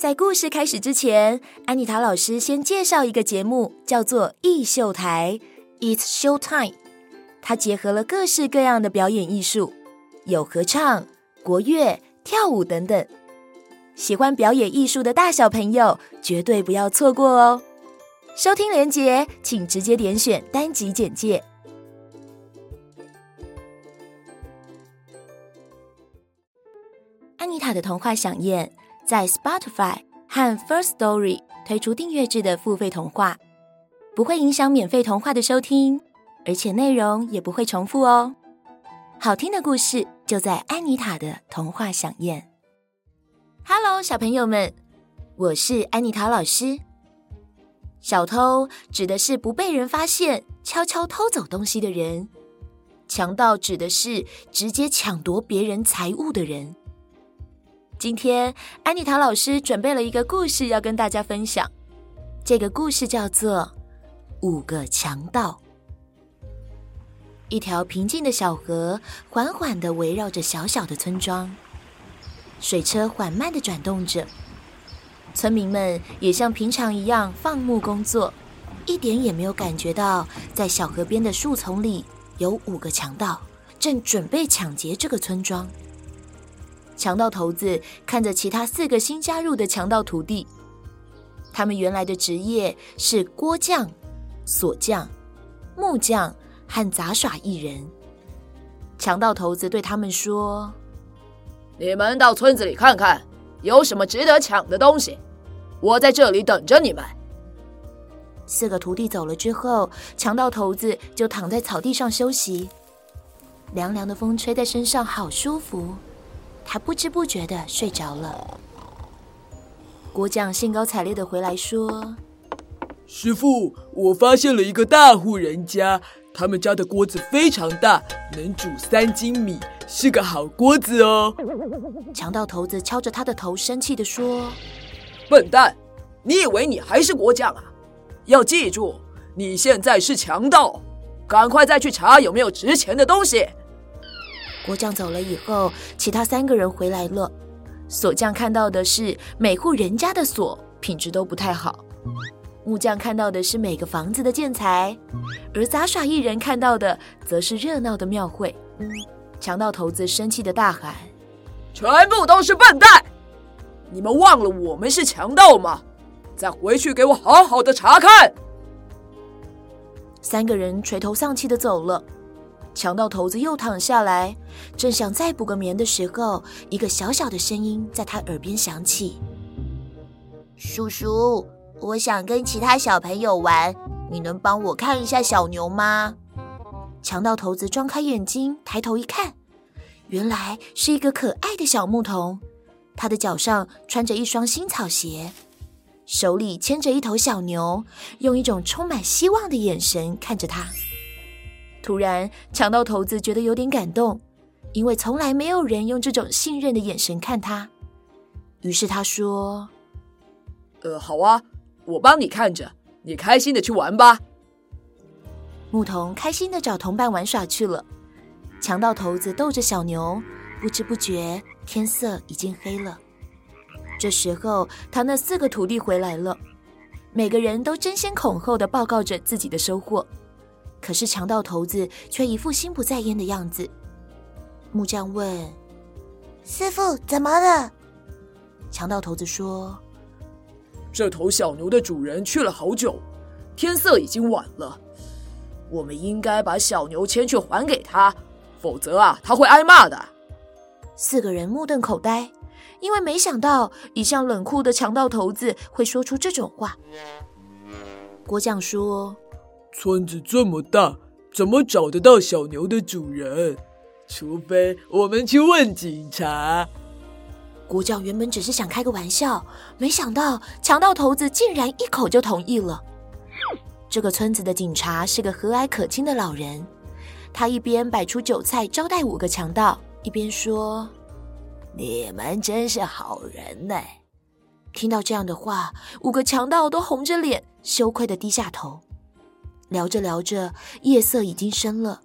在故事开始之前，安妮塔老师先介绍一个节目，叫做艺秀台 It's Show Time。它结合了各式各样的表演艺术，有合唱、国乐、跳舞等等。喜欢表演艺术的大小朋友绝对不要错过哦！收听连接，请直接点选单集简介。安妮塔的童话饗宴。在 Spotify 和 First Story 推出订阅制的付费童话，不会影响免费童话的收听，而且内容也不会重复哦。好听的故事就在安妮塔的童话饗宴。Hello，小朋友们，我是安妮塔老师。小偷指的是不被人发现悄悄偷走东西的人，强盗指的是直接抢夺别人财物的人。今天，安妮塔老师准备了一个故事要跟大家分享。这个故事叫做《五个强盗》。一条平静的小河缓缓地围绕着小小的村庄，水车缓慢地转动着，村民们也像平常一样放牧工作，一点也没有感觉到在小河边的树丛里有五个强盗正准备抢劫这个村庄。强盗头子看着其他四个新加入的强盗徒弟，他们原来的职业是锅匠、锁匠、木匠和杂耍艺人。强盗头子对他们说：“你们到村子里看看，有什么值得抢的东西，我在这里等着你们。”四个徒弟走了之后，强盗头子就躺在草地上休息，凉凉的风吹在身上，好舒服。他不知不觉的睡着了。锅匠兴高采烈的回来说：“师傅，我发现了一个大户人家，他们家的锅子非常大，能煮三斤米，是个好锅子哦。”强盗头子敲着他的头，生气的说：“笨蛋，你以为你还是国匠啊？要记住，你现在是强盗，赶快再去查有没有值钱的东西。”锅匠走了以后，其他三个人回来了。锁匠看到的是每户人家的锁品质都不太好，木匠看到的是每个房子的建材，而杂耍艺人看到的则是热闹的庙会。强盗头子生气的大喊：“全部都是笨蛋！你们忘了我们是强盗吗？再回去给我好好的查看！”三个人垂头丧气的走了。强盗头子又躺下来，正想再补个眠的时候，一个小小的声音在他耳边响起：“叔叔，我想跟其他小朋友玩，你能帮我看一下小牛吗？”强盗头子张开眼睛，抬头一看，原来是一个可爱的小牧童，他的脚上穿着一双新草鞋，手里牵着一头小牛，用一种充满希望的眼神看着他。突然，强盗头子觉得有点感动，因为从来没有人用这种信任的眼神看他。于是他说：“呃，好啊，我帮你看着，你开心的去玩吧。”牧童开心的找同伴玩耍去了。强盗头子逗着小牛，不知不觉天色已经黑了。这时候，他那四个徒弟回来了，每个人都争先恐后的报告着自己的收获。可是强盗头子却一副心不在焉的样子。木匠问：“师傅，怎么了？”强盗头子说：“这头小牛的主人去了好久，天色已经晚了。我们应该把小牛牵去还给他，否则啊，他会挨骂的。”四个人目瞪口呆，因为没想到一向冷酷的强盗头子会说出这种话。郭匠说。村子这么大，怎么找得到小牛的主人？除非我们去问警察。国教原本只是想开个玩笑，没想到强盗头子竟然一口就同意了。这个村子的警察是个和蔼可亲的老人，他一边摆出酒菜招待五个强盗，一边说：“你们真是好人呢。”听到这样的话，五个强盗都红着脸，羞愧的低下头。聊着聊着，夜色已经深了。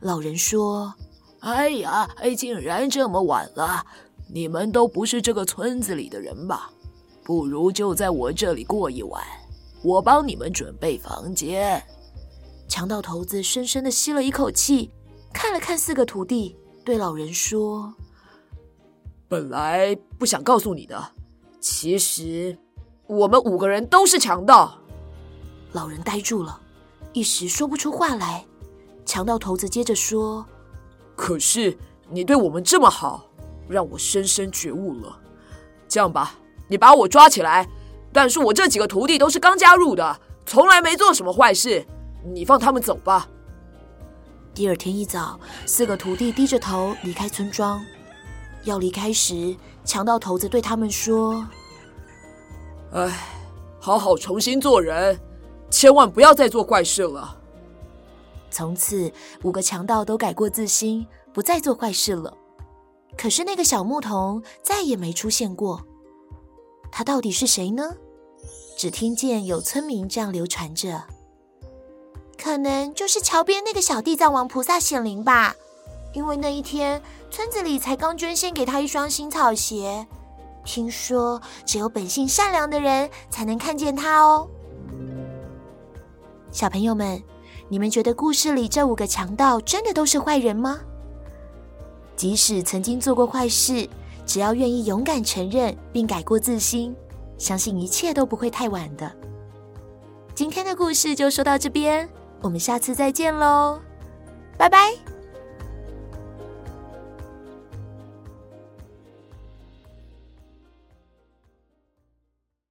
老人说：“哎呀，哎，竟然这么晚了！你们都不是这个村子里的人吧？不如就在我这里过一晚，我帮你们准备房间。”强盗头子深深的吸了一口气，看了看四个徒弟，对老人说：“本来不想告诉你的。”其实，我们五个人都是强盗。老人呆住了，一时说不出话来。强盗头子接着说：“可是你对我们这么好，让我深深觉悟了。这样吧，你把我抓起来，但是我这几个徒弟都是刚加入的，从来没做什么坏事，你放他们走吧。”第二天一早，四个徒弟低着头离开村庄。要离开时，强盗头子对他们说：“哎，好好重新做人，千万不要再做坏事了。”从此，五个强盗都改过自新，不再做坏事了。可是那个小牧童再也没出现过。他到底是谁呢？只听见有村民这样流传着：“可能就是桥边那个小地藏王菩萨显灵吧。”因为那一天，村子里才刚捐献给他一双新草鞋。听说只有本性善良的人才能看见他哦。小朋友们，你们觉得故事里这五个强盗真的都是坏人吗？即使曾经做过坏事，只要愿意勇敢承认并改过自新，相信一切都不会太晚的。今天的故事就说到这边，我们下次再见喽，拜拜。